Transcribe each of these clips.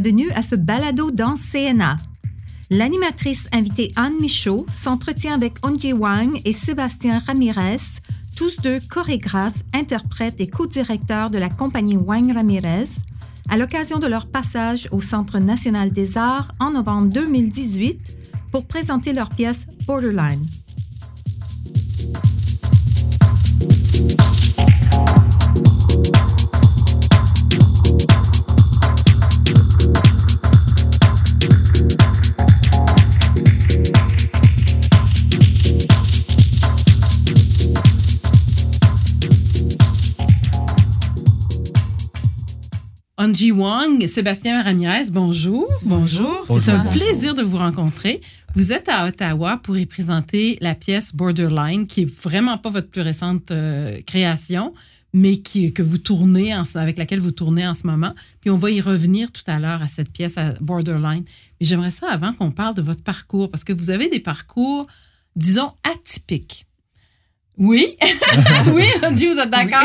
Bienvenue à ce balado dans CNA. L'animatrice invitée Anne Michaud s'entretient avec Onji Wang et Sébastien Ramirez, tous deux chorégraphes, interprètes et co-directeurs de la compagnie Wang Ramirez, à l'occasion de leur passage au Centre national des arts en novembre 2018 pour présenter leur pièce Borderline. Angie Wang, Sébastien Ramirez, bonjour. Bonjour. C'est un plaisir de vous rencontrer. Vous êtes à Ottawa pour y présenter la pièce Borderline, qui est vraiment pas votre plus récente euh, création, mais qui, que vous tournez avec laquelle vous tournez en ce moment. Puis on va y revenir tout à l'heure à cette pièce à Borderline. Mais j'aimerais ça avant qu'on parle de votre parcours, parce que vous avez des parcours, disons, atypiques. Oui, oui, Angie, vous êtes d'accord?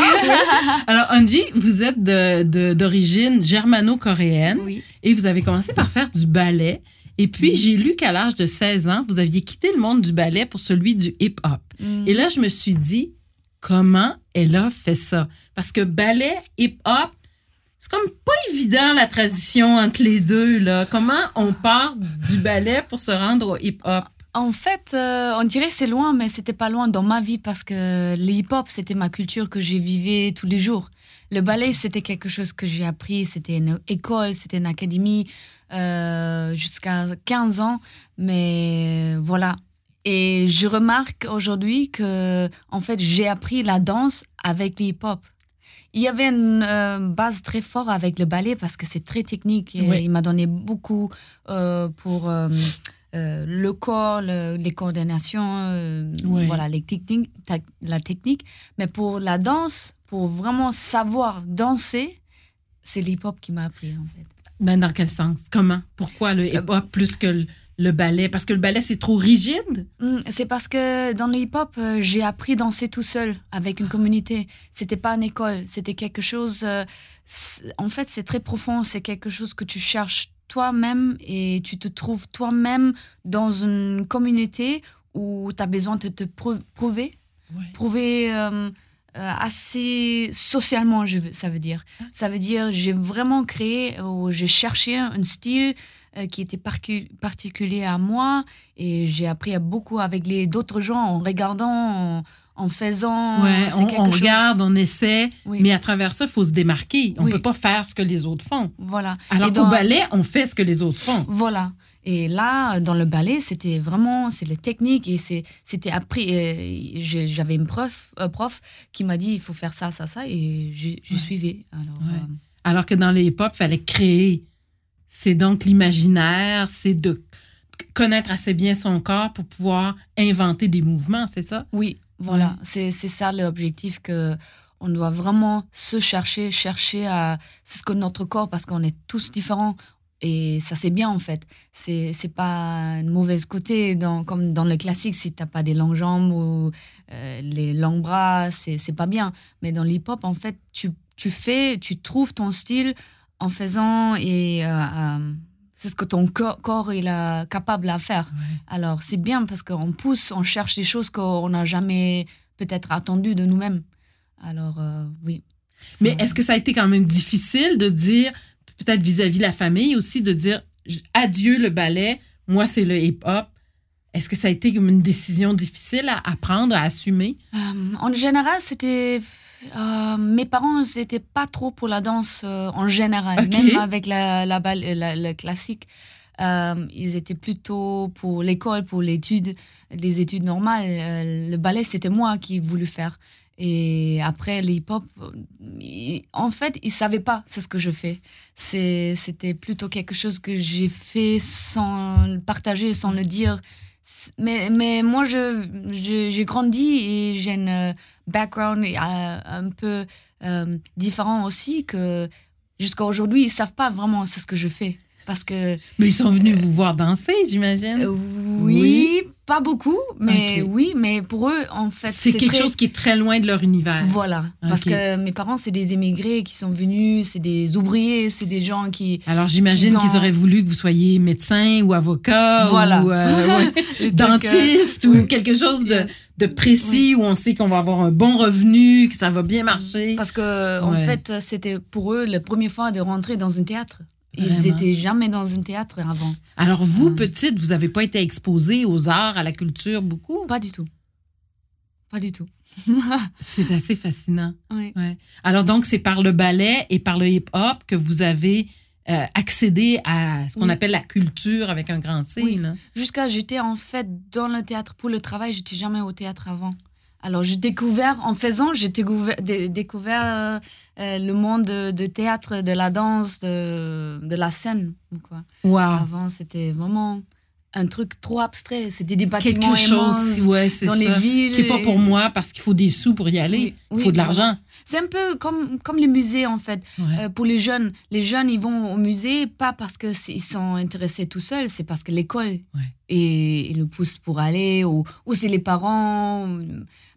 Alors, Angie, vous êtes d'origine germano-coréenne et vous avez commencé par faire du ballet. Et puis, j'ai lu qu'à l'âge de 16 ans, vous aviez quitté le monde du ballet pour celui du hip-hop. Mm. Et là, je me suis dit, comment elle a fait ça? Parce que ballet, hip-hop, c'est comme pas évident la transition entre les deux. Là. Comment on part du ballet pour se rendre au hip-hop? En fait, euh, on dirait c'est loin, mais c'était pas loin dans ma vie parce que le hip-hop, c'était ma culture que j'ai vivais tous les jours. Le ballet, c'était quelque chose que j'ai appris, c'était une école, c'était une académie euh, jusqu'à 15 ans, mais voilà. Et je remarque aujourd'hui que, en fait, j'ai appris la danse avec le hip-hop. Il y avait une euh, base très forte avec le ballet parce que c'est très technique. Et Oui. Il m'a donné beaucoup euh, pour euh, euh, le corps, le- les coordinations, euh, Oui. voilà, les techniques, ta- la technique. Mais pour la danse, pour vraiment savoir danser, c'est l'hip-hop qui m'a appris en fait. Ben, dans quel sens? Comment? Pourquoi le hip-hop plus que le, le ballet? Parce que le ballet, c'est trop rigide? Mm, C'est parce que dans le hip-hop, euh, j'ai appris à danser tout seul avec une communauté. C'était pas une école, c'était quelque chose. euh, en fait, c'est très profond. C'est quelque chose que tu cherches toi-même et tu te trouves toi-même dans une communauté où tu as besoin de te prou- prouver, prouver euh, euh, assez socialement, je veux- ça veut dire. Ça veut dire j'ai vraiment créé ou j'ai cherché un style euh, qui était particulier à moi et j'ai appris à beaucoup avec les d'autres gens en regardant, en, en faisant. Ouais, C'est on, on regarde, on essaie, Oui. mais à travers ça, il faut se démarquer. On Oui. peut pas faire ce que les autres font. Voilà. Alors qu'au ballet, on fait ce que les autres font. Voilà. Et là, dans le ballet, c'était vraiment, c'est les techniques et c'était appris. j'ai- J'avais une prof, un prof qui m'a dit, il faut faire ça, ça, ça, et suivi. Alors, Ouais. euh, Alors que dans le hip-hop, il fallait créer. C'est donc l'imaginaire, c'est de connaître assez bien son corps pour pouvoir inventer des mouvements, c'est ça? oui, voilà. C'est, c'est ça l'objectif que on doit vraiment se chercher, chercher à, c'est ce que notre corps, parce qu'on est tous différents. Et ça, c'est bien, en fait. C'est, c'est pas une mauvaise côté, dans, comme dans le classique, si t'as pas des longues jambes ou euh, les longs bras, c'est, c'est pas bien. Mais dans l'hip-hop, en fait, tu, tu fais, tu trouves ton style en faisant et euh, euh, c'est ce que ton corps, il est capable à faire. Alors, c'est bien parce qu'on pousse, on cherche des choses qu'on n'a jamais peut-être attendues de nous-mêmes. Alors, euh, oui. Mais est-ce que ça a été quand même difficile de dire, peut-être vis-à-vis de la famille aussi, de dire adieu le ballet, moi c'est le hip-hop? Est-ce que ça a été une décision difficile à, à prendre, à assumer? Euh, en général, c'était euh, mes parents n'étaient pas trop pour la danse euh, en général, même avec la, la, le classique. Euh, ils étaient plutôt pour l'école, pour l'étude, les études normales. le ballet, c'était moi qui voulais faire. Et après, le hip-hop, en fait, ils ne savaient pas ce que je fais. C'était plutôt quelque chose que j'ai fait sans le partager, sans le dire. Mais, mais moi, j'ai je, grandi et j'ai un background euh, un peu euh, différent aussi que jusqu'à aujourd'hui, ils savent pas vraiment ce que je fais. Parce que, mais ils sont venus vous voir danser, j'imagine. Euh, oui, pas beaucoup, mais oui, mais pour eux, en fait, c'est quelque chose qui est très loin de leur univers. Voilà, parce que mes parents, c'est des émigrés qui sont venus, c'est des ouvriers, c'est des gens qui. Alors j'imagine qu'ils auraient voulu que vous soyez médecin ou avocat ou euh, dentiste ou quelque chose de, de précis où on sait qu'on va avoir un bon revenu, que ça va bien marcher. Parce que en fait, c'était pour eux la première fois de rentrer dans un théâtre. Ils n'étaient jamais dans un théâtre avant. Alors, vous, petite, vous n'avez pas été exposée aux arts, à la culture beaucoup? Pas du tout. Pas du tout. c'est assez fascinant. Oui. Ouais. Alors, donc, c'est par le ballet et par le hip-hop que vous avez euh, accédé à ce qu'on appelle la culture avec un grand C. Oui. Jusqu'à, j'étais en fait dans le théâtre pour le travail, j'étais jamais au théâtre avant. Alors, j'ai découvert, en faisant, j'ai découvert, euh, euh, le monde de, théâtre, de la danse, de, de la scène. Quoi. Wow. Avant, c'était vraiment un truc trop abstrait. C'était des bâtiments Quelque chose, ouais, dans ça. les villes. Qui n'est pas pour moi parce qu'il faut des sous pour y aller. Il faut de l'argent. C'est un peu comme, comme les musées, en fait. Euh, pour les jeunes, les jeunes, ils vont au musée pas parce qu'ils sont intéressés tout seuls, c'est parce que l'école et, le pousse pour aller, ou, ou c'est les parents.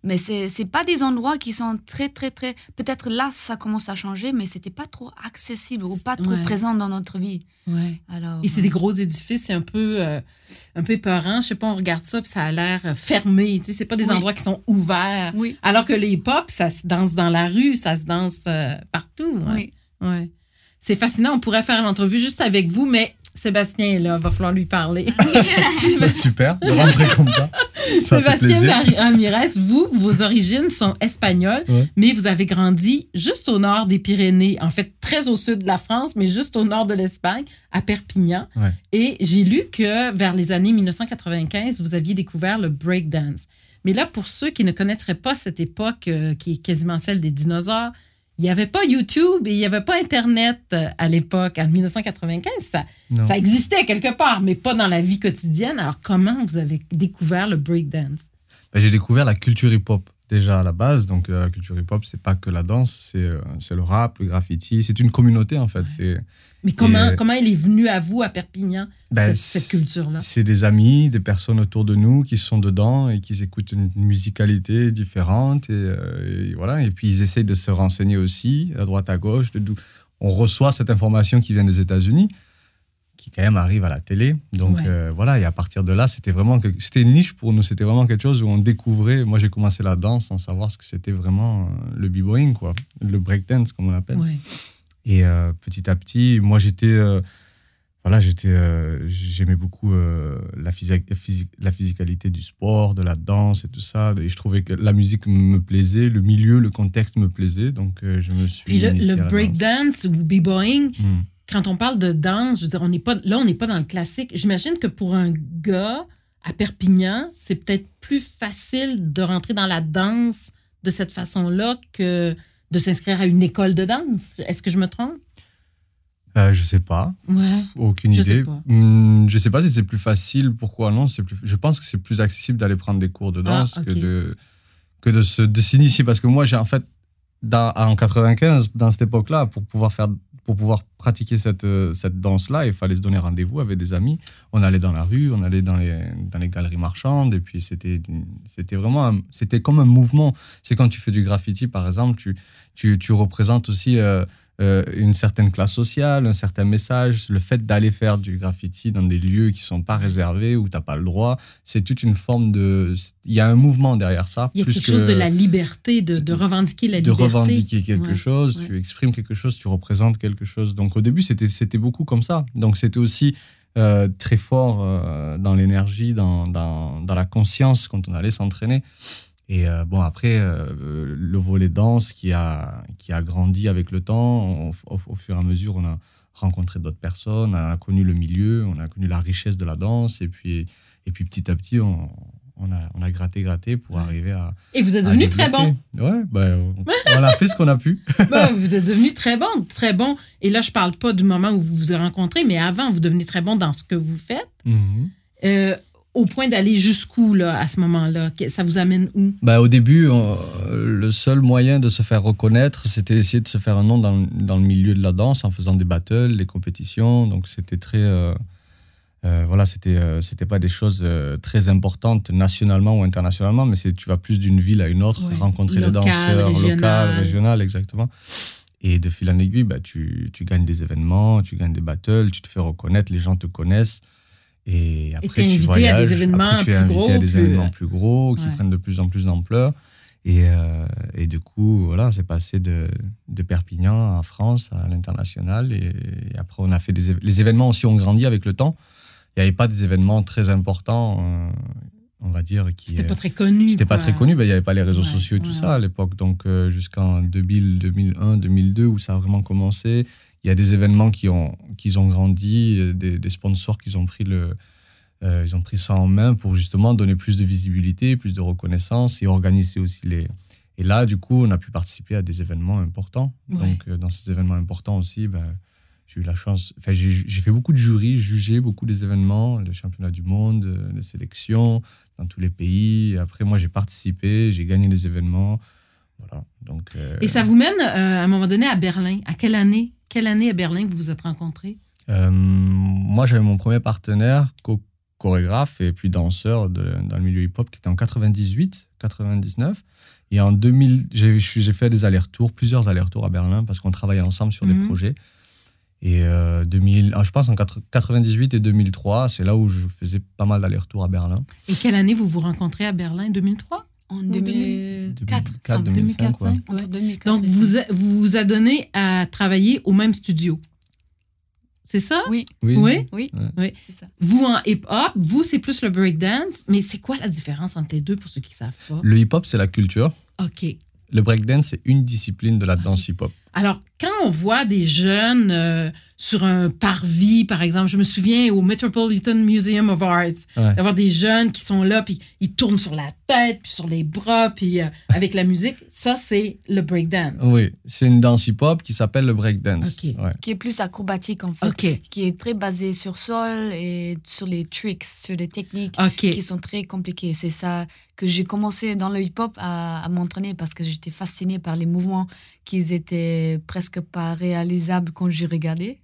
Mais c'est n'est pas des endroits qui sont très, très, très. Peut-être là, ça commence à changer, mais c'était pas trop accessible ou pas trop présent dans notre vie. Ouais. Alors, Et c'est des gros édifices, c'est un peu, euh, un peu épeurant. Je sais pas, on regarde ça, puis ça a l'air euh, fermé. Tu sais, c'est pas des endroits qui sont ouverts. Oui. Alors que les hip-hop, ça se danse dans la rue, ça se danse euh, partout. Oui. Ouais. C'est fascinant. On pourrait faire l'entrevue juste avec vous, mais Sébastien est là, va falloir lui parler. Bah, super, de rentrer comme ça. Sébastien Ramirez, vous, vos origines sont espagnoles, mais vous avez grandi juste au nord des Pyrénées, en fait très au sud de la France, mais juste au nord de l'Espagne, à Perpignan. Et j'ai lu que vers les années 1995, vous aviez découvert le breakdance. Mais là, pour ceux qui ne connaîtraient pas cette époque euh, qui est quasiment celle des dinosaures, il n'y avait pas YouTube et il n'y avait pas Internet euh, à l'époque, en 1995. Ça, ça existait quelque part, mais pas dans la vie quotidienne. Alors, comment vous avez découvert le breakdance? Ben, j'ai découvert la culture hip-hop déjà à la base. Donc, euh, la culture hip-hop, c'est pas que la danse, c'est euh, le rap, le graffiti. C'est une communauté, en fait. C'est mais comment, comment elle est venue à vous, à Perpignan, ben, cette, culture-là? C'est des amis, des personnes autour de nous qui sont dedans et qui écoutent une musicalité différente. Et, euh, voilà. Et puis, ils essayent de se renseigner aussi, à droite, à gauche. De, on reçoit cette information qui vient des États-Unis, qui quand même arrive à la télé. Donc euh, voilà, et à partir de là, c'était vraiment c'était une niche pour nous. C'était vraiment quelque chose où on découvrait. Moi, j'ai commencé la danse sans savoir ce que c'était vraiment euh, le b-boying, quoi, le breakdance, comme on l'appelle. Et euh, petit à petit, moi, j'étais. Euh, voilà, j'étais, j'aimais beaucoup la, physique, la physicalité du sport, de la danse et tout ça. Et je trouvais que la musique me plaisait, le milieu, le contexte me plaisait. Donc, je me suis. Puis le, le breakdance ou b-boying, hmm. Quand on parle de danse, je veux dire, on n'est pas, là, on n'est pas dans le classique. J'imagine que pour un gars à Perpignan, c'est peut-être plus facile de rentrer dans la danse de cette façon-là que de s'inscrire à une école de danse. Est-ce que je me trompe? Euh, je sais pas. Ouais. Aucune je idée. Sais pas. Hmm, je sais pas si c'est plus facile. Pourquoi non plus... Je pense que c'est plus accessible d'aller prendre des cours de ah, danse que de que de se de s'initier. Parce que moi, j'ai en fait dans, en 95, dans cette époque-là, pour pouvoir faire pour pouvoir pratiquer cette, euh, cette danse-là, il fallait se donner rendez-vous avec des amis. On allait dans la rue, on allait dans les, dans les galeries marchandes, et puis c'était, c'était vraiment, c'était comme un mouvement. C'est quand tu fais du graffiti, par exemple, tu, tu, tu représentes aussi euh, euh, une certaine classe sociale, un certain message. Le fait d'aller faire du graffiti dans des lieux qui sont pas réservés, où tu n'as pas le droit, c'est toute une forme de... Il y a un mouvement derrière ça. Il y a quelque chose de la liberté, de, de revendiquer la liberté. De revendiquer quelque chose, tu exprimes quelque chose, tu représentes quelque chose. Donc au début, c'était, c'était beaucoup comme ça. Donc c'était aussi... Euh, très fort euh, dans l'énergie, dans, dans, dans, la conscience quand on allait s'entraîner. Et euh, bon, après, le volet danse qui a, qui a grandi avec le temps, au, fur et à mesure, on a rencontré d'autres personnes, on a connu le milieu, on a connu la richesse de la danse, et puis, et puis petit à petit, on, on a, on a gratté, gratté pour arriver à. Et vous êtes devenu très bon. Ouais, ben, on, a fait ce qu'on a pu. Ben, vous êtes devenu très bon, très bon. Et là, je parle pas du moment où vous vous êtes rencontrés, mais avant, vous devenez très bon dans ce que vous faites. Euh, au point d'aller jusqu'où, là, à ce moment-là? Ça vous amène où? Ben, au début, le seul moyen de se faire reconnaître, c'était essayer de se faire un nom dans, dans, le milieu de la danse en faisant des battles, des compétitions. Donc, c'était très. Euh, euh, voilà, c'était euh, c'était pas des choses euh, très importantes nationalement ou internationalement, mais c'est tu vas plus d'une ville à une autre rencontrer des danseurs locaux, régionaux, exactement. Et de fil en aiguille, bah, tu, tu, gagnes des événements, tu gagnes des battles, tu te fais reconnaître, les gens te connaissent. Et après, et tu voyages, à des événements plus gros, à des événements plus gros qui prennent de plus en plus d'ampleur. Et, et, du coup, voilà, c'est passé de, de, Perpignan à France, à l'international. Et, et, après, on a fait des les événements aussi ont grandi avec le temps il n'y avait pas des événements très importants, euh, on va dire. qui C'était pas très connu. C'était pas très connu, ben, il n'y avait pas les réseaux sociaux et tout ça à l'époque. Donc euh, jusqu'en 2000, 2001, 2002, où ça a vraiment commencé, il y a des événements qui ont, qui ont grandi, euh, des, sponsors qui ont pris le. ils ont pris ça en main pour justement donner plus de visibilité, plus de reconnaissance et organiser aussi les. Et là, du coup, on a pu participer à des événements importants. Donc, dans ces événements importants aussi, ben, j'ai eu la chance. Enfin, j'ai fait beaucoup de jurys, jugé beaucoup des événements, les championnats du monde, les sélections dans tous les pays. Après, moi, j'ai participé, j'ai gagné les événements. Voilà. Donc, euh, Et ça vous mène euh, à un moment donné à Berlin. À quelle année Quelle année à Berlin vous vous êtes rencontrés? Euh, Moi, j'avais mon premier partenaire, chorégraphe et puis danseur dans le milieu hip-hop, qui était en 98, 99. Et en 2000, j'ai fait des allers-retours, plusieurs allers-retours à Berlin parce qu'on travaillait ensemble sur des mhm. projets. Et 2000, euh, ah, je pense en 98 et 2003, c'est là où je faisais pas mal d'allers-retours à Berlin. Et quelle année vous vous rencontrez à Berlin? 2003 En 2004. 2005, Donc, vous, vous vous a donné à travailler au même studio. C'est ça? Oui. Oui. Oui, oui. c'est ça. Vous en hip-hop, vous, c'est plus le breakdance, mais c'est quoi la différence entre les deux pour ceux qui savent pas? Le hip-hop, c'est la culture. OK. Le breakdance, c'est une discipline de la danse hip-hop. Alors, quand on voit des jeunes euh, sur un parvis, par exemple, je me souviens au Metropolitan Museum of Arts, d'avoir des jeunes qui sont là, puis ils tournent sur la tête, puis sur les bras, puis euh, avec la musique, ça, c'est le breakdance. Oui, c'est une danse hip-hop qui s'appelle le breakdance. Qui est plus acrobatique, en fait. Qui est très basé sur sol et sur les tricks, sur les techniques qui sont très compliquées. C'est ça que j'ai commencé dans le hip-hop à, à m'entraîner parce que j'étais fascinée par les mouvements qui étaient presque pas réalisables quand j'ai regardé.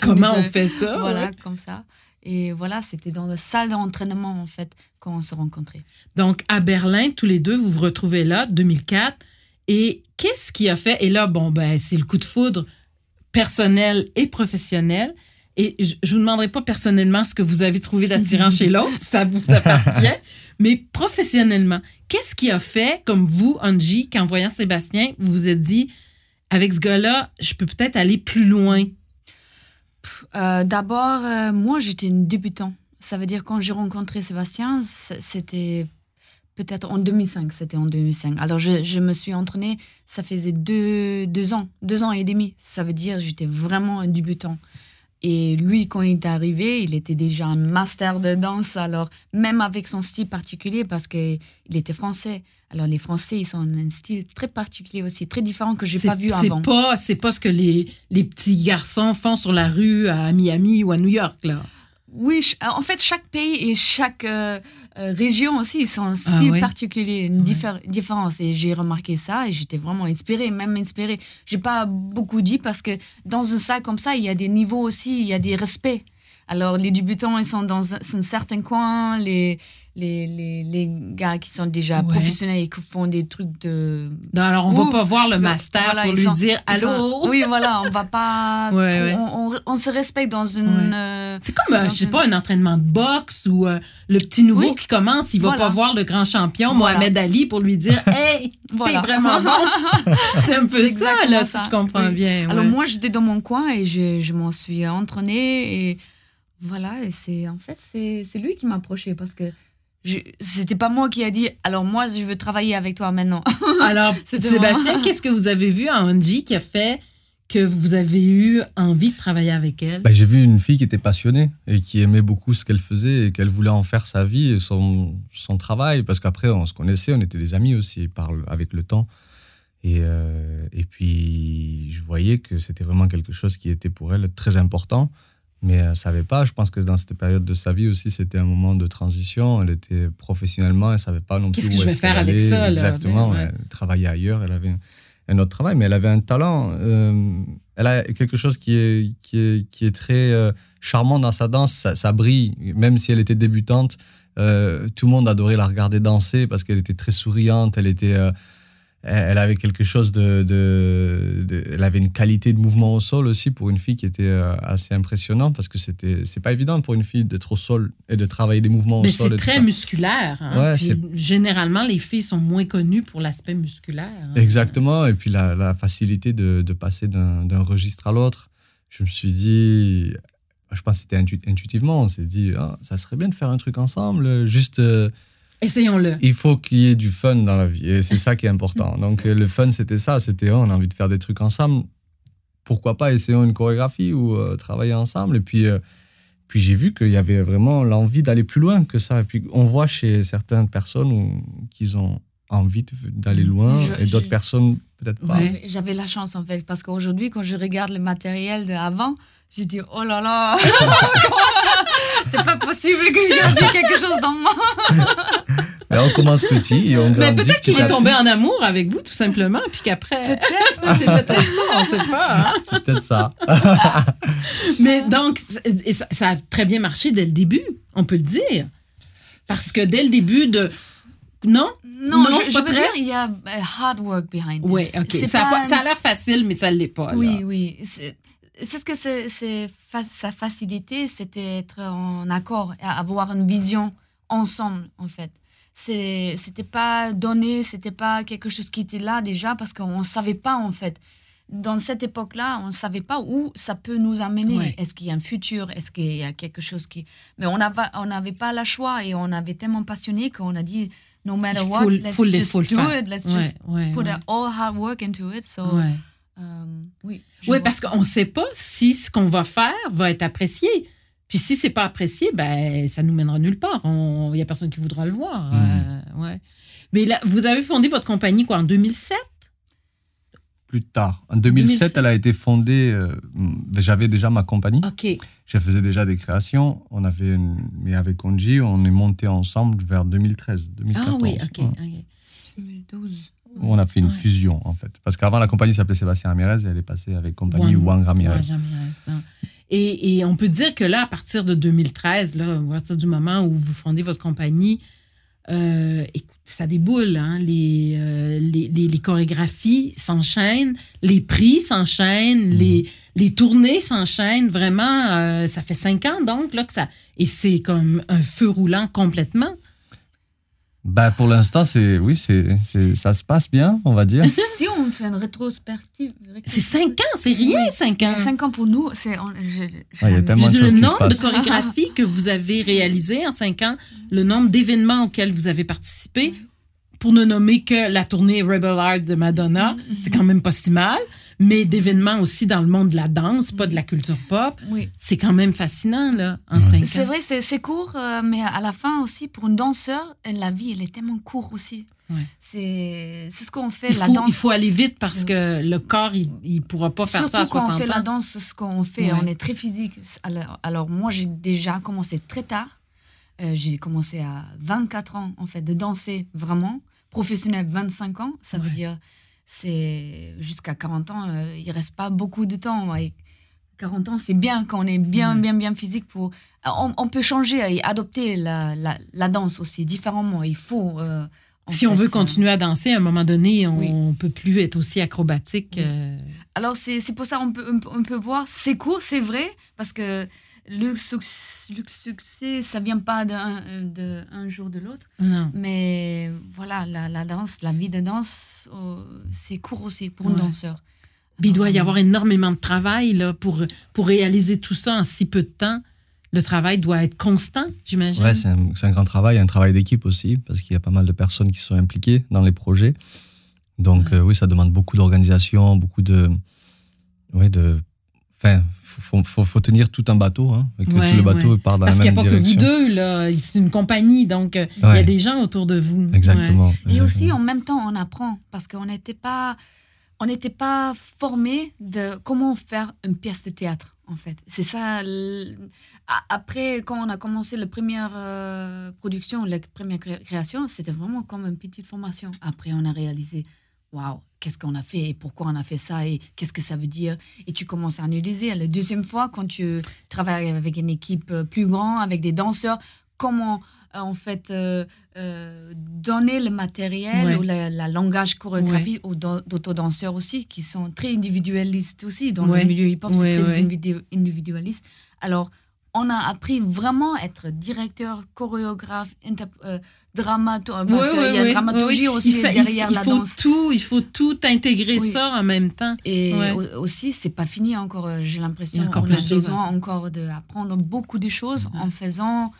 Comment on fait ça Voilà, comme ça. Et voilà, c'était dans la salle d'entraînement, en fait, quand on se rencontrait. Donc, à Berlin, tous les deux, vous vous retrouvez là, 2004. Et qu'est-ce qui a fait Et là, bon, ben, c'est le coup de foudre personnel et professionnel. Et je ne vous demanderai pas personnellement ce que vous avez trouvé d'attirant chez l'autre, ça vous appartient. Mais professionnellement, qu'est-ce qui a fait, comme vous, Angie, qu'en voyant Sébastien, vous vous êtes dit, avec ce gars-là, je peux peut-être aller plus loin? Euh, d'abord, euh, moi, j'étais une débutante. Ça veut dire quand j'ai rencontré Sébastien, c'était peut-être en 2005. C'était en 2005. Alors, je, me suis entraînée, ça faisait deux, deux ans, deux ans et demi. Ça veut dire j'étais vraiment un débutant. Et lui, quand il est arrivé, il était déjà un master de danse. Alors, même avec son style particulier, parce qu'il était français. Alors, les Français, ils ont un style très particulier aussi, très différent que j'ai pas vu avant. Pas, c'est pas ce que les, les petits garçons font sur la rue à Miami ou à New York, là. Oui, en fait, chaque pays et chaque euh, euh, région aussi, ils ont un ah style particulier, une différence. Et j'ai remarqué ça et j'étais vraiment inspirée, même inspirée. J'ai pas beaucoup dit parce que dans une salle comme ça, il y a des niveaux aussi, il y a des respects. Alors, les débutants, ils sont dans un certain coin, les, les, les, les, gars qui sont déjà professionnels et qui font des trucs de. Non, alors on ne va pas voir le master pour lui dire allô? oui, voilà, on va pas. on, on, se respecte dans une. Euh, c'est comme, euh, je sais pas, un entraînement de boxe ou euh, le petit nouveau qui commence, il va pas voir le grand champion Mohamed Ali pour lui dire Hey, t'es vraiment bon. c'est un peu ça, là, si je comprends bien. Alors moi, j'étais dans mon coin et je, je m'en suis entraînée et voilà, et c'est en fait, c'est lui qui m'a approché parce que c'était pas moi qui a dit alors moi je veux travailler avec toi maintenant. alors Sébastien, qu'est-ce que vous avez vu à Angie qui a fait que vous avez eu envie de travailler avec elle? Bah, J'ai vu une fille qui était passionnée et qui aimait beaucoup ce qu'elle faisait et qu'elle voulait en faire sa vie et son, son travail. Parce qu'après, on se connaissait, on était des amis aussi par, avec le temps. Et, euh, et puis, je voyais que c'était vraiment quelque chose qui était pour elle très important. Mais elle ne savait pas. Je pense que dans cette période de sa vie aussi, c'était un moment de transition. Elle était professionnellement, elle ne savait pas non plus Qu'est-ce que je vais faire avec ça Exactement. Elle travaillait ailleurs. Elle avait un autre travail, mais elle avait un talent. Euh, elle a quelque chose qui est, qui est, qui est très euh, charmant dans sa danse. Ça, brille, même si elle était débutante. Euh, tout le monde adorait la regarder danser parce qu'elle était très souriante. Elle était elle avait quelque chose de, Elle avait une qualité de mouvement au sol aussi pour une fille qui était euh, assez impressionnante parce que c'était c'est pas évident pour une fille d'être au sol et de travailler des mouvements au sol. Mais c'est très musculaire. Hein. généralement, les filles sont moins connues pour l'aspect musculaire. Hein. Exactement. Et puis la, facilité de, passer d'un registre à l'autre. Je me suis dit. Je pense que c'était intuitivement. On s'est dit, ah, ça serait bien de faire un truc ensemble. Juste. Euh, Essayons-le. Il faut qu'il y ait du fun dans la vie et c'est ça qui est important. Donc euh, le fun, c'était ça. C'était oh, on a envie de faire des trucs ensemble. Pourquoi pas essayons une chorégraphie ou euh, travailler ensemble. Et puis, euh, puis j'ai vu qu'il y avait vraiment l'envie d'aller plus loin que ça. Et puis on voit chez certaines personnes qu'ils ont envie d'aller loin et d'autres personnes peut-être pas. J'avais la chance en fait parce qu'aujourd'hui quand je regarde le matériel d'avant, je dis oh là là, c'est pas possible que j'ai oublié quelque chose dans moi. on commence petit et on grandit. Mais peut-être qu'il est tombé en amour avec vous tout simplement, puis qu'après. Peut-être. c'est peut-être ça, on sait pas. Hein. C'est peut-être ça. Mais donc, ça, ça a très bien marché dès le début, on peut le dire. Parce que dès le début de. Non? Non, je, veux dire, il y a euh, hard work behind Oui, OK. Ça, a l'air facile, mais ça ne l'est pas. Oui, oui c'est ce que c'est, sa facilité, c'était être en accord, avoir une vision ensemble, en fait. C'est, c'était pas donné, c'était pas quelque chose qui était là déjà parce qu'on ne savait pas, en fait. Dans cette époque-là, on ne savait pas où ça peut nous amener. Est-ce qu'il y a un futur? Est-ce qu'il y a quelque chose qui... Mais on n'avait on pas le choix et on avait tellement passionné qu'on a dit, no matter what, let's just do it. Let's just put all hard work into it. So, euh, oui. Oui, parce qu'on ne sait pas si ce qu'on va faire va être apprécié. Puis si c'est pas apprécié, ben ça nous mènera nulle part. Il n'y a personne qui voudra le voir. Mhm. Euh, ouais. Mais là, vous avez fondé votre compagnie quoi en 2007 Plus tard. En 2007, elle a été fondée. Euh, j'avais déjà ma compagnie. Ok. Je faisais déjà des créations. On avait, mais avec Onji, on est monté ensemble vers 2013, 2014. Ah oui, ok. 2012 on a fait une fusion, en fait. Parce qu'avant, la compagnie s'appelait Sébastien Ramirez et elle est passée avec compagnie Wang, Ramirez. et, et, on peut dire que là, à partir de 2013, là, à partir du moment où vous fondez votre compagnie, euh, écoute, ça déboule. Hein? Les, euh, les, les, chorégraphies s'enchaînent, les prix s'enchaînent, mhm. les, les tournées s'enchaînent. Vraiment, euh, ça fait cinq ans donc là que ça. Et c'est comme un feu roulant complètement. Bah pour l'instant, c'est oui, c'est ça se passe bien, on va dire. si on fait une rétrospective, c'est cinq ans, c'est rien, cinq ans. Cinq ans pour nous, c'est. Il y a tellement de le nombre de chorégraphies que vous avez réalisées en cinq ans, le nombre d'événements auxquels vous avez participé, pour ne nommer que la tournée Rebel Heart de Madonna, mm-hmm. c'est quand même pas si mal mais d'événements aussi dans le monde de la danse, pas de la culture pop. Oui. C'est quand même fascinant, là, en cinq ans. C'est vrai, c'est court, euh, mais à la fin aussi, pour une danseur, la vie, elle est tellement courte aussi. Ouais. C'est ce qu'on fait, il la danse. Il faut aller vite parce que le corps, il ne pourra pas faire ça à 60 ans. quand on fait la danse, ce qu'on fait, on est très physique. Alors, alors moi, j'ai déjà commencé très tard. Euh, j'ai commencé à 24 ans, en fait, de danser vraiment. Professionnel, 25 ans. Ça veut dire c'est jusqu'à 40 ans, euh, il reste pas beaucoup de temps. Et 40 ans, c'est bien quand on est bien, bien, bien physique. Pour... On, peut changer et adopter la, la, danse aussi différemment. Il faut. Euh, si on veut continuer à danser, à un moment donné, on ne peut plus être aussi acrobatique. Euh. Alors, c'est pour ça qu'on peut, on peut voir, c'est court, c'est vrai, parce que le, succès, ça vient pas d'un de un jour de l'autre. Mais voilà, la, danse, la vie de danse, oh, c'est court aussi pour un danseur. il doit y avoir énormément de travail là, pour, pour réaliser tout ça en si peu de temps. le travail doit être constant, j'imagine. Ouais, c'est un, grand travail, un travail d'équipe aussi, parce qu'il y a pas mal de personnes qui sont impliquées dans les projets. Donc euh, oui, ça demande beaucoup d'organisation, beaucoup de, ouais, de, enfin, faut, faut, faut, tenir tout un bateau, hein, que tout le bateau part dans la même direction. Parce qu'il n'y a pas que vous deux là, c'est une compagnie, donc euh, il y a des gens autour de vous. Exactement. Et aussi en même temps, on apprend parce qu'on n'était pas, on n'était pas formé de comment faire une pièce de théâtre en fait. C'est ça. Après, quand on a commencé la première euh, production, la première création, c'était vraiment comme une petite formation. Après, on a réalisé, waouh, qu'est-ce qu'on a fait et pourquoi on a fait ça et qu'est-ce que ça veut dire. Et tu commences à analyser. La deuxième fois, quand tu travailles avec une équipe euh, plus grande, avec des danseurs, comment euh, en fait donner le matériel ou la, langage chorégraphique aux d'autres danseurs aussi qui sont très individualistes aussi dans le milieu hip-hop c'est très individualiste. Alors on a appris vraiment à être directeur, chorégraphe, euh, dramaturge, parce qu'il y a dramaturgie aussi derrière la danse. Tout, il faut tout intégrer ça en même temps. Et aussi, c'est pas fini encore, euh, j'ai l'impression. On a besoin encore d'apprendre beaucoup de choses en faisant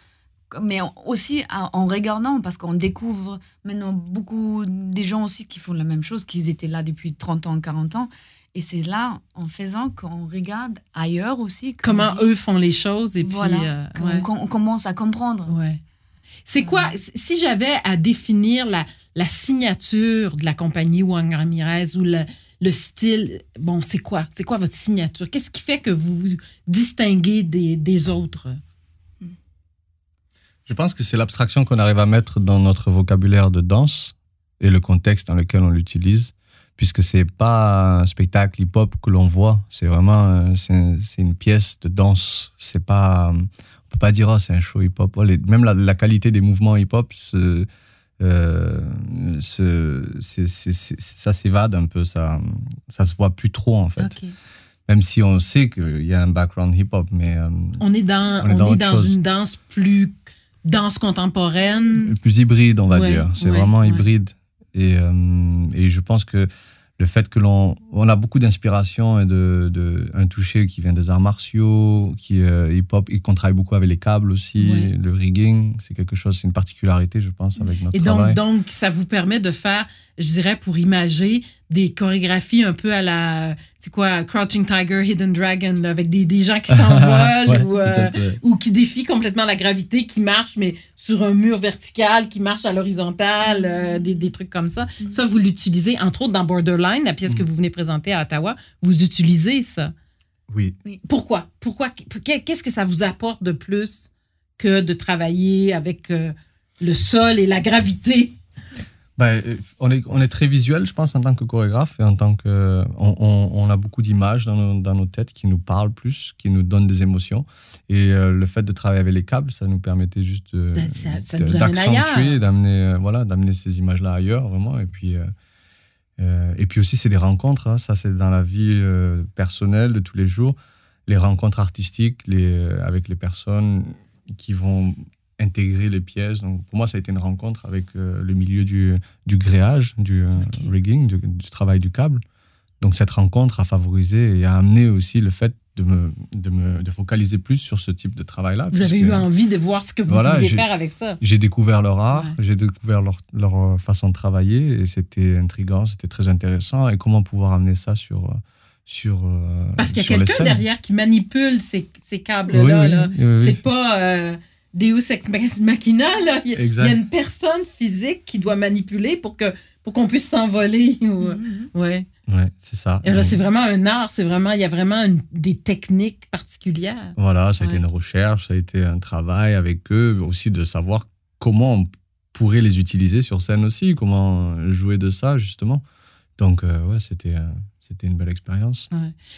mais aussi en regardant, parce qu'on découvre maintenant beaucoup des gens aussi qui font la même chose, qui étaient là depuis 30 ans, 40 ans. Et c'est là, en faisant, qu'on regarde ailleurs aussi. Comment eux font les choses et puis. Euh, on, commence à comprendre. Ouais. C'est quoi, si j'avais à définir la, la, signature de la compagnie Wang Ramirez ou le, le style, bon, c'est quoi? C'est quoi votre signature? Qu'est-ce qui fait que vous vous distinguez des, des autres? Je pense que c'est l'abstraction qu'on arrive à mettre dans notre vocabulaire de danse et le contexte dans lequel on l'utilise puisque c'est pas un spectacle hip-hop que l'on voit, c'est vraiment euh, c'est une pièce de danse. C'est pas, on peut pas dire oh, c'est un show hip-hop. Oh, même la, qualité des mouvements hip-hop, euh, ça s'évade un peu, ça, ça se voit plus trop en fait. Même si on sait qu'il y a un background hip-hop, mais euh, on est dans, on est dans, une danse plus danse contemporaine, plus hybride, on va dire. C'est vraiment hybride. Et, et, je pense que le fait que l'on on a beaucoup d'inspiration et de, de, un toucher qui vient des arts martiaux, qui euh, hip-hop, et qu'on travaille beaucoup avec les câbles aussi, le rigging, c'est quelque chose, c'est une particularité, je pense, avec notre et donc, donc, ça vous permet de faire, je dirais, pour imager des chorégraphies un peu à la, c'est quoi, Crouching Tiger, Hidden Dragon, avec des, des, gens qui s'envolent ou, euh, ou, qui défient complètement la gravité, qui marchent, mais sur un mur vertical, qui marchent à l'horizontale, euh, des, des, trucs comme ça. Mm. Ça, vous l'utilisez, entre autres, dans Borderline, la pièce que mm. vous venez présenter à Ottawa. Vous utilisez ça? Oui. Pourquoi? Pourquoi? Qu'est-ce que ça vous apporte de plus que de travailler avec euh, le sol et la gravité? Ben, euh, on, est, on est très visuel, je pense, en tant que chorégraphe et en tant que. On, on, a beaucoup d'images dans nos, dans nos, têtes qui nous parlent plus, qui nous donnent des émotions. Et euh, le fait de travailler avec les câbles, ça nous permettait juste d'accentuer, d'amener euh, voilà, d'amener ces images-là ailleurs, vraiment. Et puis, et puis aussi, c'est des rencontres. Hein. ça, c'est dans la vie personnelle de tous les jours. Les rencontres artistiques les, avec les personnes qui vont intégrer les pièces. Donc, pour moi, ça a été une rencontre avec euh, le milieu du, du gréage, du euh, rigging, du, travail du câble. Donc, cette rencontre a favorisé et a amené aussi le fait de me, de me de focaliser plus sur ce type de travail-là. Vous avez eu envie de voir ce que vous pouviez faire avec ça. J'ai découvert leur art, j'ai découvert leur, leur, euh, façon de travailler et c'était intriguant, c'était très intéressant. Et comment pouvoir amener ça sur sur parce qu'il y a quelqu'un derrière qui manipule ces, ces câbles-là. c'est pas Deus ex machina, là. Il, y a une personne physique qui doit manipuler pour que pour qu'on puisse s'envoler. Mm-hmm. Ouais. Ouais, c'est ça. c'est vraiment un art, c'est vraiment, il y a vraiment des techniques particulières. Voilà, ça a été une recherche, ça a été un travail avec eux, aussi de savoir comment on pourrait les utiliser sur scène aussi, comment jouer de ça, justement. Donc, euh, ouais, c'était. Euh, c'était une belle expérience.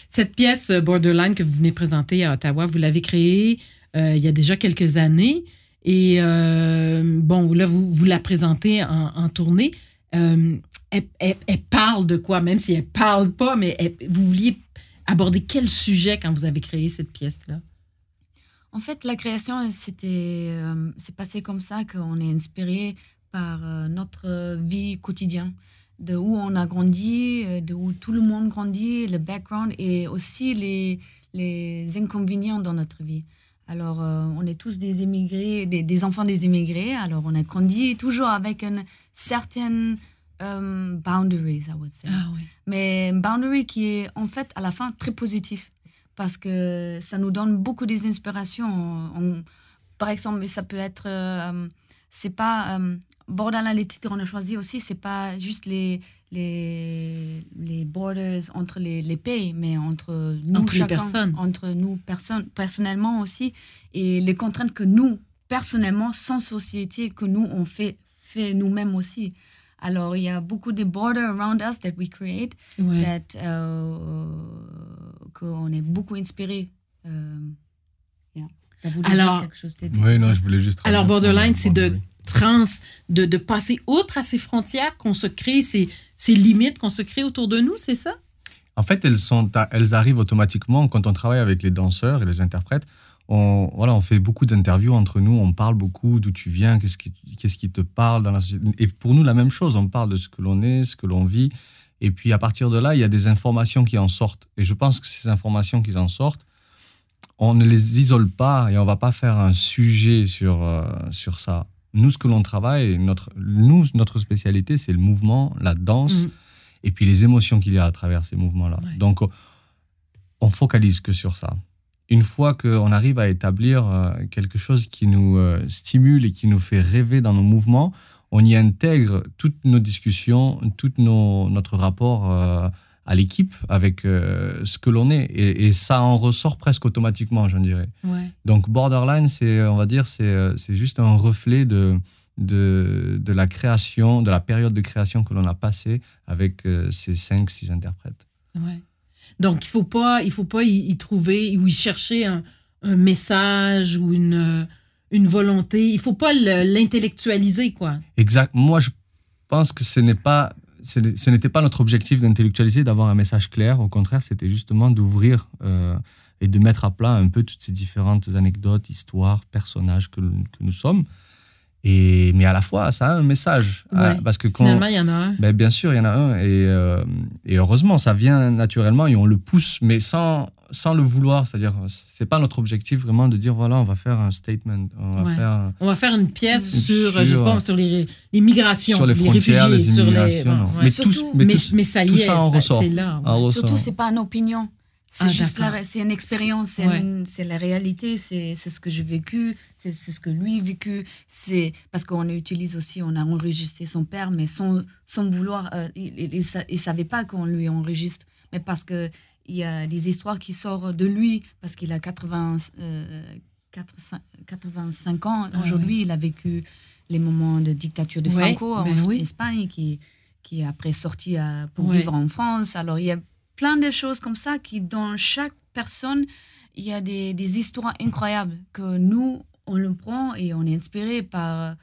Cette pièce euh, Borderline que vous venez présenter à Ottawa, vous l'avez créée euh, il y a déjà quelques années. Et euh, bon, là, vous, vous la présentez en, tournée. Euh, elle, parle de quoi, même si elle parle pas, mais vous vouliez aborder quel sujet quand vous avez créé cette pièce-là? En fait, la création, c'était, c'est passé comme ça qu'on est inspiré par notre vie quotidienne, de où on a grandi, de où tout le monde grandit, le background et aussi les, les inconvénients dans notre vie. Alors, on est tous des immigrés, des, enfants des immigrés. Alors, on a grandi toujours avec une certaine boundaries, I would say. Ah, oui. Mais boundary qui est en fait à la fin très positif parce que ça nous donne beaucoup des inspirations. par exemple, ça peut être, c'est pas Borderline, les titres qu'on a choisi aussi, c'est pas juste les, les, les borders entre les, les pays, mais entre nous, entre chacun, personnes. entre nous personnes, personnellement aussi, et les contraintes que nous, personnellement, sans société, que nous, on fait, fait nous-mêmes aussi. Alors, il y a beaucoup de borders around us that we create, that, euh, qu'on est beaucoup inspiré. Euh, alors, oui, non, je voulais juste. Alors, borderline, c'est de trans, de, de, passer outre à ces frontières, qu'on se crée ces, ces limites qu'on se crée autour de nous, c'est ça? En fait, elles, sont, elles arrivent automatiquement quand on travaille avec les danseurs et les interprètes. On, voilà, on fait beaucoup d'interviews entre nous, on parle beaucoup d'où tu viens, qu'est-ce qui, qu'est-ce qui te parle dans la société. Et pour nous, la même chose, on parle de ce que l'on est, ce que l'on vit. Et puis à partir de là, il y a des informations qui en sortent. Et je pense que ces informations qui en sortent, on ne les isole pas et on va pas faire un sujet sur, euh, sur ça. Nous, ce que l'on travaille, notre, nous, notre spécialité, c'est le mouvement, la danse, mm. et puis les émotions qu'il y a à travers ces mouvements-là. Donc, on focalise que sur ça. Une fois qu'on arrive à établir euh, quelque chose qui nous euh, stimule et qui nous fait rêver dans nos mouvements, on y intègre toutes nos discussions, tout nos, notre rapport à l'équipe avec ce que l'on est. Et, ça en ressort presque automatiquement, je dirais. Donc Borderline, c'est, on va dire, c'est, c'est juste un reflet de, de, de, la création, de la période de création que l'on a passée avec ces cinq, six interprètes. Ouais. Donc, il ne faut pas, il faut pas y, trouver ou y chercher un, message ou une, une volonté. Il ne faut pas l'intellectualiser, quoi. Exact. Moi, je pense que ce n'est pas ce n'était pas notre objectif d'intellectualiser, d'avoir un message clair. Au contraire, c'était justement d'ouvrir euh, et de mettre à plat un peu toutes ces différentes anecdotes, histoires, personnages que, que nous sommes. Et, mais à la fois, ça a un message. Euh, parce que quand, Finalement, il y en a un. Ben, bien sûr, il y en a un. Et, euh, et, heureusement, ça vient naturellement et on le pousse, mais sans, sans le vouloir. C'est-à-dire, c'est pas notre objectif vraiment de dire voilà, on va faire un statement. On va, faire, on va faire une pièce sur, sur, pas, sur les, les, migrations, sur les, frontières, réfugiés, les immigrations. Sur les, mais, surtout, mais, mais, ça y est, c'est là. Surtout, c'est pas une opinion. C'est ah, juste la, c'est une expérience, c'est la réalité, c'est ce que j'ai vécu, c'est ce que lui a vécu. C'est parce qu'on utilise aussi, on a enregistré son père, mais sans, sans vouloir, euh, il, ne savait pas qu'on lui enregistre, mais parce que il y a des histoires qui sortent de lui, parce qu'il a 80, 85 euh, ans. Ah Aujourd'hui, il a vécu les moments de dictature de Franco en ben Espagne, qui qui est après sorti à, pour vivre en France. Alors, il y a plein de choses comme ça qui, dans chaque personne, il y a des, des histoires incroyables que nous, on le prend et on est inspiré par,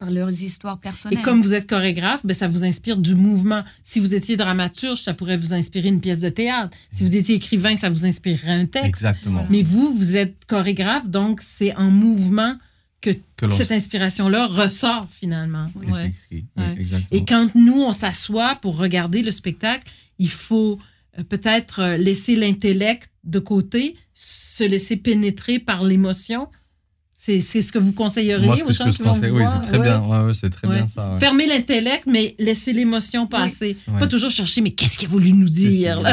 par leurs histoires personnelles. Et comme vous êtes chorégraphe, ben, ça vous inspire du mouvement. Si vous étiez dramaturge, ça pourrait vous inspirer une pièce de théâtre. Si vous étiez écrivain, ça vous inspirerait un texte. Exactement. Mais vous, vous êtes chorégraphe, donc c'est en mouvement que, cette inspiration-là ressort finalement. Oui, oui, Et quand nous, on s'assoit pour regarder le spectacle, il faut euh, peut-être euh, laisser l'intellect de côté, se laisser pénétrer par l'émotion. C'est ce que vous conseilleriez Moi, ce que, je conseille, oui, c'est très bien. Ouais, c'est très bien ça. Fermer l'intellect, mais laisser l'émotion passer. Pas toujours chercher, mais qu'est-ce qu'il a voulu nous dire?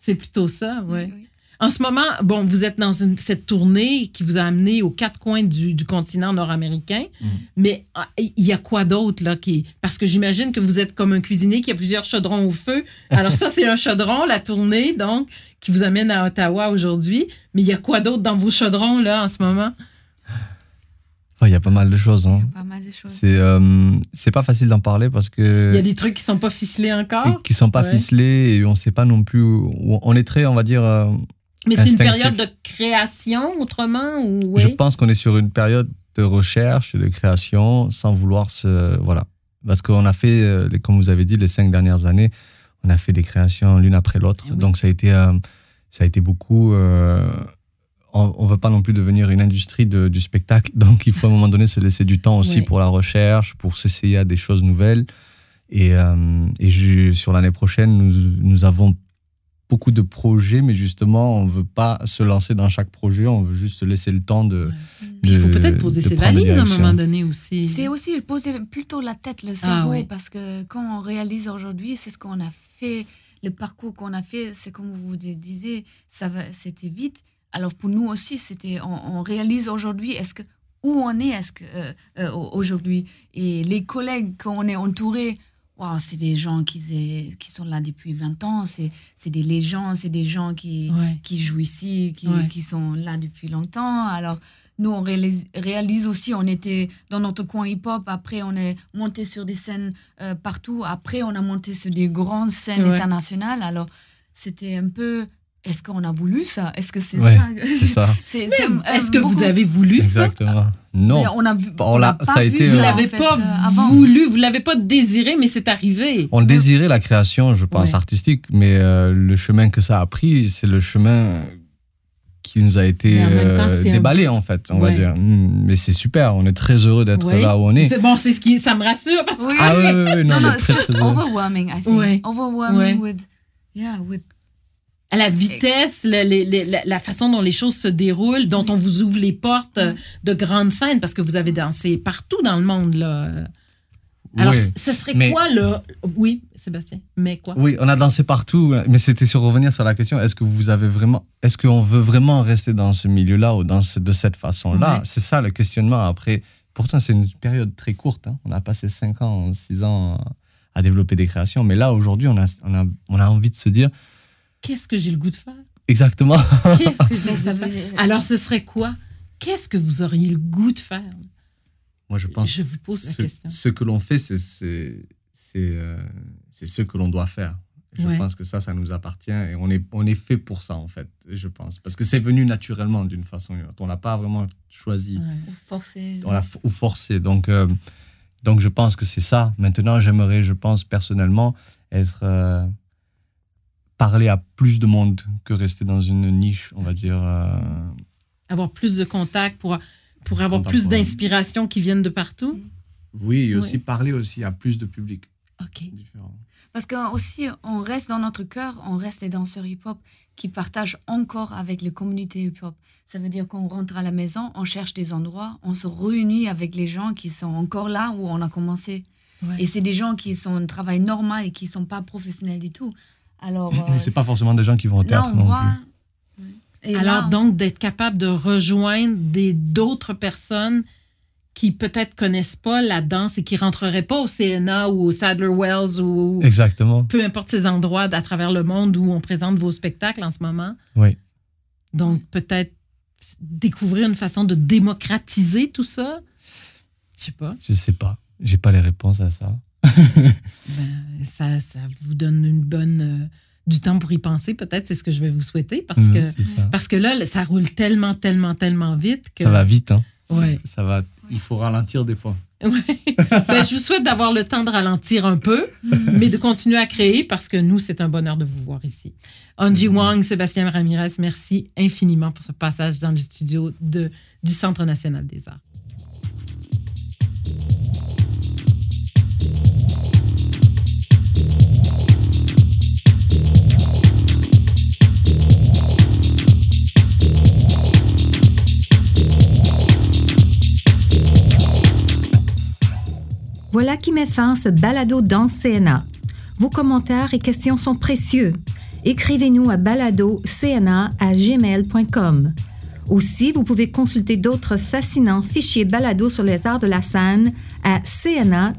C'est plutôt ça, oui. En ce moment, bon, vous êtes dans une, cette tournée qui vous a amené aux quatre coins du, continent nord-américain, mm. mais ah, il y a quoi d'autre là qui parce que j'imagine que vous êtes comme un cuisinier qui a plusieurs chaudrons au feu. Alors ça c'est un chaudron la tournée donc qui vous amène à Ottawa aujourd'hui, mais il y a quoi d'autre dans vos chaudrons là en ce moment? Il y a pas mal de choses. Hein. Pas mal de choses. C'est euh, c'est pas facile d'en parler parce que. Il y a des trucs qui sont pas ficelés encore? Qui sont pas ficelés et on sait pas non plus. Où, on est très, on va dire, euh, mais c'est une période de création, autrement ou, Je pense qu'on est sur une période de recherche et de création sans vouloir se. Voilà. Parce qu'on a fait, euh, comme vous avez dit, les cinq dernières années, on a fait des créations l'une après l'autre. Eh Donc ça a été, euh, ça a été beaucoup. Euh, on ne veut pas non plus devenir une industrie de, du spectacle. Donc il faut à un moment donné se laisser du temps aussi pour la recherche, pour s'essayer à des choses nouvelles. Et, et sur l'année prochaine, nous, nous avons beaucoup de projets, mais justement, on veut pas se lancer dans chaque projet. On veut juste laisser le temps de. il faut peut-être poser ses valises à un moment donné aussi. C'est aussi poser plutôt la tête, le ah cerveau, parce que quand on réalise aujourd'hui, c'est ce qu'on a fait, le parcours qu'on a fait, c'est comme vous disiez, ça c'était vite. Alors pour nous aussi, c'était, on, réalise aujourd'hui, est-ce que où on est, est-ce que euh, euh, aujourd'hui, et les collègues qu'on est entourés Wow, c'est des gens qui, qui sont là depuis 20 ans, c'est des légendes, c'est des gens qui, qui jouent ici, qui, qui, sont là depuis longtemps. Alors, nous, on réalise, aussi, on était dans notre coin hip-hop, après on est monté sur des scènes euh, partout, après on a monté sur des grandes scènes internationales. Alors, c'était un peu est-ce qu'on a voulu ça? Est-ce que c'est ça? Est-ce que vous avez voulu ça? Exactement. Non. on a, vu, on, ça a été. Vous l'avez pas euh, voulu, vous l'avez pas désiré, mais c'est arrivé. On désirait la création, je pense, artistique, mais euh, le chemin que ça a pris, c'est le chemin qui nous a été euh, déballé en fait, on va dire. Hmm, mais c'est super, on est très heureux d'être là où on est. C'est bon, c'est ce qui, ça me rassure parce que. Ah oui, oui, oui, non, non, no, it's just overwhelming, I think. Overwhelming with, yeah, with à la vitesse, la, façon dont les choses se déroulent, dont on vous ouvre les portes de grandes scènes, parce que vous avez dansé partout dans le monde. Là. Alors, ce serait quoi le... Oui, Sébastien, mais quoi? Oui, on a dansé partout, mais c'était sur revenir sur la question, est-ce que vous avez vraiment... Est-ce qu'on veut vraiment rester dans ce milieu-là ou dans de cette façon-là? C'est ça le questionnement. Après, pourtant, c'est une période très courte. Hein. On a passé 5 ans, 6 ans à développer des créations, mais là, aujourd'hui, on a, on, a, on a envie de se dire qu'est-ce que j'ai le goût de faire? Exactement. Qu'est-ce que j'ai le goût Alors, ce serait quoi? Qu'est-ce que vous auriez le goût de faire? Moi, je pense. Je vous pose ce, la question. Ce que l'on fait, c'est euh, c'est ce que l'on doit faire. Je pense que ça, ça nous appartient et on est, on est fait pour ça, en fait, je pense. Parce que c'est venu naturellement d'une façon ou d'une autre. On n'a pas vraiment choisi. Ou forcé. ou forcé. Donc, euh, donc, je pense que c'est ça. Maintenant, j'aimerais, je pense, personnellement, être. Euh, parler à plus de monde que rester dans une niche, on va dire. Euh, avoir plus de contacts pour, pour avoir plus d'inspiration qui viennent de partout? Oui, et aussi parler aussi à plus de public. Ok. Parce qu'aussi, on reste dans notre cœur, on reste les danseurs hip-hop qui partagent encore avec les communautés hip-hop. Ça veut dire qu'on rentre à la maison, on cherche des endroits, on se réunit avec les gens qui sont encore là où on a commencé. Et c'est des gens qui sont un travail normal et qui ne sont pas professionnels du tout. Alors, euh, c'est pas forcément des gens qui vont au théâtre non plus. Alors donc d'être capable de rejoindre d'autres personnes qui peut-être connaissent pas la danse et qui rentreraient pas au CNA ou au Sadler Wells ou Exactement. peu importe ces endroits à travers le monde où on présente vos spectacles en ce moment. Oui. Donc peut-être découvrir une façon de démocratiser tout ça? Je sais pas. Je sais pas. J'ai pas les réponses à ça. Ben, ça, ça, vous donne une bonne euh, du temps pour y penser, peut-être, c'est ce que je vais vous souhaiter, parce, mmh, que, parce que là, ça roule tellement, tellement, tellement vite que... Ça va vite, hein? Ouais. Ça, va, il faut ralentir des fois. Ouais. ben, je vous souhaite d'avoir le temps de ralentir un peu, mais de continuer à créer, parce que nous, c'est un bonheur de vous voir ici. Angie mmh. Wang, Sébastien Ramirez, merci infiniment pour ce passage dans le studio de, du Centre national des arts. Voilà qui met fin à ce balado dans CNA. Vos commentaires et questions sont précieux. Écrivez-nous à baladocna@gmail.com. Aussi, vous pouvez consulter d'autres fascinants fichiers balado sur les arts de la scène à cna-nac.ca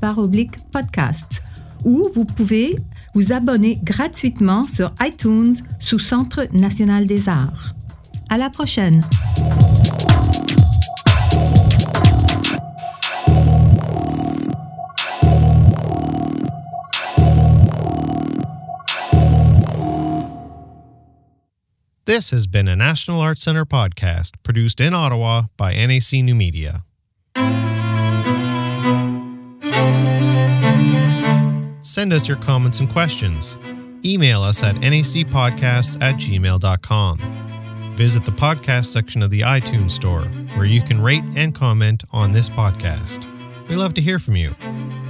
par oblique podcast. Ou vous pouvez vous abonner gratuitement sur iTunes sous Centre national des arts. À la prochaine! This has been a National Arts Center podcast produced in Ottawa by NAC New Media. Send us your comments and questions. Email us at nacpodcasts at gmail.com. Visit the podcast section of the iTunes Store, where you can rate and comment on this podcast. We love to hear from you.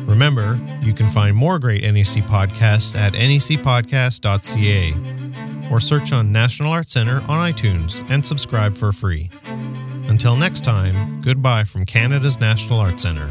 Remember, you can find more great NEC podcasts at necpodcast.ca or search on National Art Centre on iTunes and subscribe for free. Until next time, goodbye from Canada's National Art Centre.